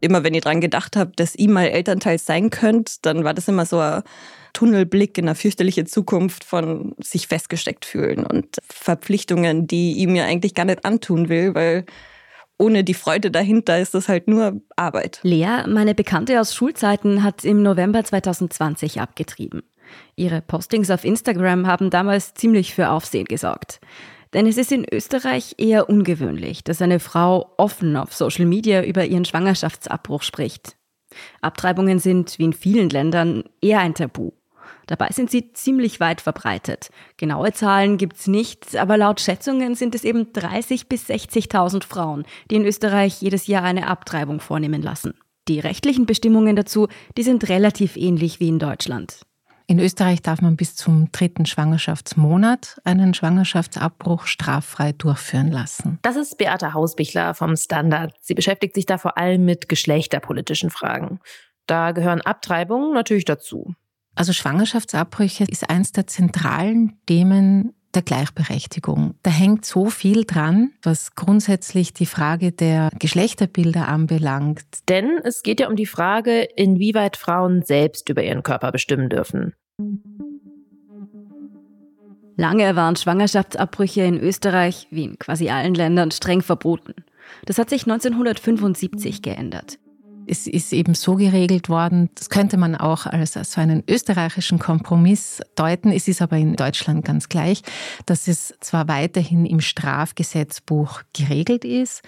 Immer wenn ich daran gedacht habe, dass ich mal Elternteil sein könnte, dann war das immer so ein Tunnelblick in eine fürchterliche Zukunft von sich festgesteckt fühlen und Verpflichtungen, die ich mir eigentlich gar nicht antun will, weil ohne die Freude dahinter ist das halt nur Arbeit. Lea, meine Bekannte aus Schulzeiten, hat im November 2020 abgetrieben. Ihre Postings auf Instagram haben damals ziemlich für Aufsehen gesorgt. Denn es ist in Österreich eher ungewöhnlich, dass eine Frau offen auf Social Media über ihren Schwangerschaftsabbruch spricht. Abtreibungen sind, wie in vielen Ländern, eher ein Tabu. Dabei sind sie ziemlich weit verbreitet. Genaue Zahlen gibt's nicht, aber laut Schätzungen sind es eben 30 bis 60.000 Frauen, die in Österreich jedes Jahr eine Abtreibung vornehmen lassen. Die rechtlichen Bestimmungen dazu, die sind relativ ähnlich wie in Deutschland. In Österreich darf man bis zum dritten Schwangerschaftsmonat einen Schwangerschaftsabbruch straffrei durchführen lassen. Das ist Beate Hausbichler vom Standard. Sie beschäftigt sich da vor allem mit geschlechterpolitischen Fragen. Da gehören Abtreibungen natürlich dazu. Also Schwangerschaftsabbrüche ist eines der zentralen Themen der Gleichberechtigung. Da hängt so viel dran, was grundsätzlich die Frage der Geschlechterbilder anbelangt. Denn es geht ja um die Frage, inwieweit Frauen selbst über ihren Körper bestimmen dürfen. Lange waren Schwangerschaftsabbrüche in Österreich, wie in quasi allen Ländern, streng verboten. Das hat sich 1975 geändert. Es ist eben so geregelt worden, das könnte man auch als, als so einen österreichischen Kompromiss deuten. Es ist aber in Deutschland ganz gleich, dass es zwar weiterhin im Strafgesetzbuch geregelt ist,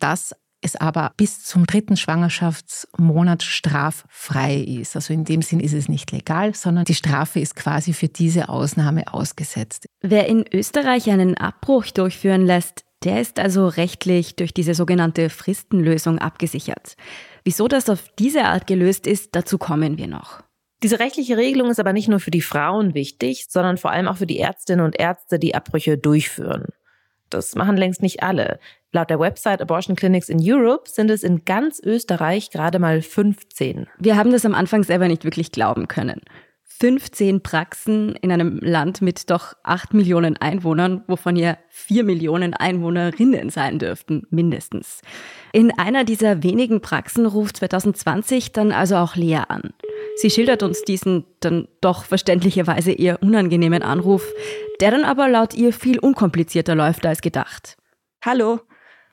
dass es aber bis zum dritten Schwangerschaftsmonat straffrei ist. Also in dem Sinn ist es nicht legal, sondern die Strafe ist quasi für diese Ausnahme ausgesetzt. Wer in Österreich einen Abbruch durchführen lässt, der ist also rechtlich durch diese sogenannte Fristenlösung abgesichert. Wieso das auf diese Art gelöst ist, dazu kommen wir noch. Diese rechtliche Regelung ist aber nicht nur für die Frauen wichtig, sondern vor allem auch für die Ärztinnen und Ärzte, die Abbrüche durchführen. Das machen längst nicht alle. Laut der Website Abortion Clinics in Europe sind es in ganz Österreich gerade mal 15. Wir haben das am Anfang selber nicht wirklich glauben können. 15 Praxen in einem Land mit doch 8 Millionen Einwohnern, wovon ja 4 Millionen Einwohnerinnen sein dürften, mindestens. In einer dieser wenigen Praxen ruft 2020 dann also auch Lea an. Sie schildert uns diesen dann doch verständlicherweise eher unangenehmen Anruf, der dann aber laut ihr viel unkomplizierter läuft als gedacht. Hallo,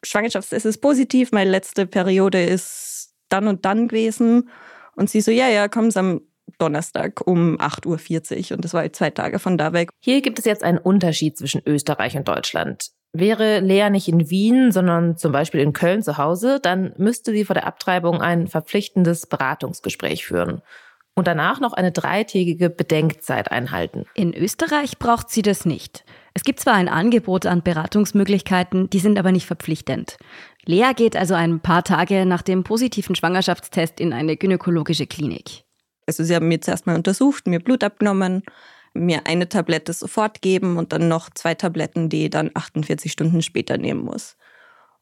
Schwangerschaftstest ist positiv, meine letzte Periode ist dann und dann gewesen. Und sie so, ja, ja, kommen Sie am Donnerstag um 8.40 Uhr und das war zwei Tage von da weg. Hier gibt es jetzt einen Unterschied zwischen Österreich und Deutschland. Wäre Lea nicht in Wien, sondern zum Beispiel in Köln zu Hause, dann müsste sie vor der Abtreibung ein verpflichtendes Beratungsgespräch führen und danach noch eine dreitägige Bedenkzeit einhalten. In Österreich braucht sie das nicht. Es gibt zwar ein Angebot an Beratungsmöglichkeiten, die sind aber nicht verpflichtend. Lea geht also ein paar Tage nach dem positiven Schwangerschaftstest in eine gynäkologische Klinik. Also sie haben mir zuerst mal untersucht, mir Blut abgenommen, mir eine Tablette sofort geben und dann noch zwei Tabletten, die ich dann 48 Stunden später nehmen muss.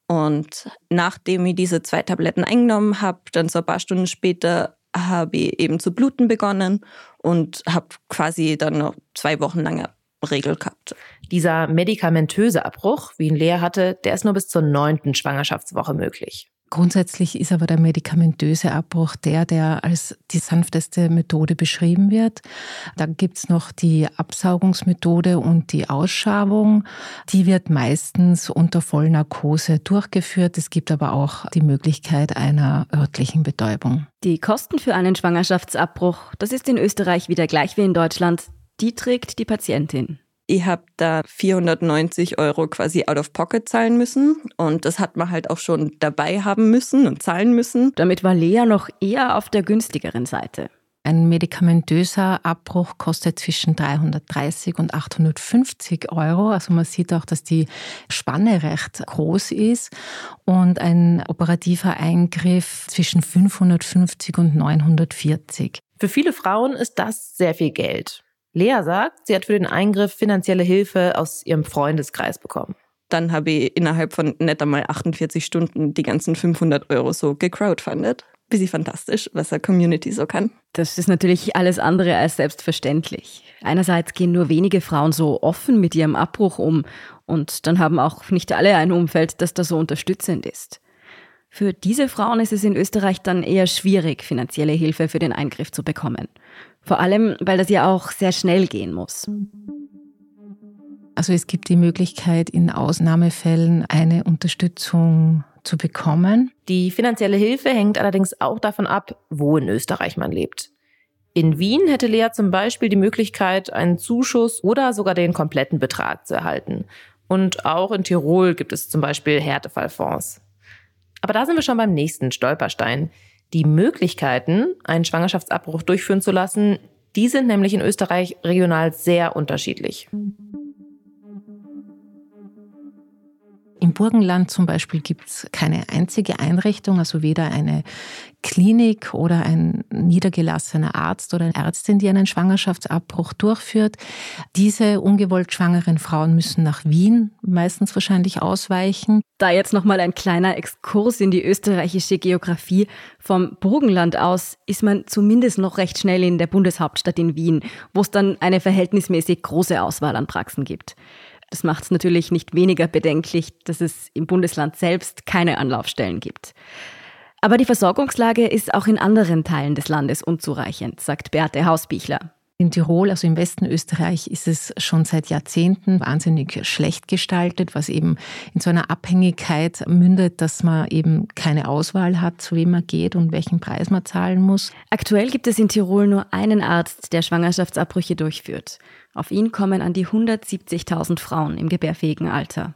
Und nachdem ich diese zwei Tabletten eingenommen habe, dann so ein paar Stunden später habe ich eben zu bluten begonnen und habe quasi dann noch zwei Wochen lange Regel gehabt. Dieser medikamentöse Abbruch, wie ihn Lea hatte, der ist nur bis zur neunten Schwangerschaftswoche möglich. Grundsätzlich ist aber der medikamentöse Abbruch der, der als die sanfteste Methode beschrieben wird. Dann gibt's noch die Absaugungsmethode und die Ausschabung. Die wird meistens unter Vollnarkose durchgeführt. Es gibt aber auch die Möglichkeit einer örtlichen Betäubung. Die Kosten für einen Schwangerschaftsabbruch, das ist in Österreich wieder gleich wie in Deutschland, die trägt die Patientin. Ich habe da 490 Euro quasi out of pocket zahlen müssen und das hat man halt auch schon dabei haben müssen und zahlen müssen. Damit war Lea noch eher auf der günstigeren Seite. Ein medikamentöser Abbruch kostet zwischen 330 und 850 Euro. Also man sieht auch, dass die Spanne recht groß ist und ein operativer Eingriff zwischen 550 und 940. Für viele Frauen ist das sehr viel Geld. Lea sagt, sie hat für den Eingriff finanzielle Hilfe aus ihrem Freundeskreis bekommen. Dann habe ich innerhalb von nicht einmal 48 Stunden die ganzen 500 Euro so gecrowdfundet. Bisschen fantastisch, was eine Community so kann. Das ist natürlich alles andere als selbstverständlich. Einerseits gehen nur wenige Frauen so offen mit ihrem Abbruch um und dann haben auch nicht alle ein Umfeld, das da so unterstützend ist. Für diese Frauen ist es in Österreich dann eher schwierig, finanzielle Hilfe für den Eingriff zu bekommen. Vor allem, weil das ja auch sehr schnell gehen muss. Also es gibt die Möglichkeit, in Ausnahmefällen eine Unterstützung zu bekommen. Die finanzielle Hilfe hängt allerdings auch davon ab, wo in Österreich man lebt. In Wien hätte Lea zum Beispiel die Möglichkeit, einen Zuschuss oder sogar den kompletten Betrag zu erhalten. Und auch in Tirol gibt es zum Beispiel Härtefallfonds. Aber da sind wir schon beim nächsten Stolperstein. Die Möglichkeiten, einen Schwangerschaftsabbruch durchführen zu lassen, die sind nämlich in Österreich regional sehr unterschiedlich. Im Burgenland zum Beispiel gibt es keine einzige Einrichtung, also weder eine Klinik oder ein niedergelassener Arzt oder eine Ärztin, die einen Schwangerschaftsabbruch durchführt. Diese ungewollt schwangeren Frauen müssen nach Wien meistens wahrscheinlich ausweichen. Da jetzt nochmal ein kleiner Exkurs in die österreichische Geografie. Vom Burgenland aus ist man zumindest noch recht schnell in der Bundeshauptstadt in Wien, wo es dann eine verhältnismäßig große Auswahl an Praxen gibt. Das macht es natürlich nicht weniger bedenklich, dass es im Bundesland selbst keine Anlaufstellen gibt. Aber die Versorgungslage ist auch in anderen Teilen des Landes unzureichend, sagt Beate Hausbichler. In Tirol, also im Westen Österreich, ist es schon seit Jahrzehnten wahnsinnig schlecht gestaltet, was eben in so einer Abhängigkeit mündet, dass man eben keine Auswahl hat, zu wem man geht und welchen Preis man zahlen muss. Aktuell gibt es in Tirol nur einen Arzt, der Schwangerschaftsabbrüche durchführt. Auf ihn kommen an die 170.000 Frauen im gebärfähigen Alter.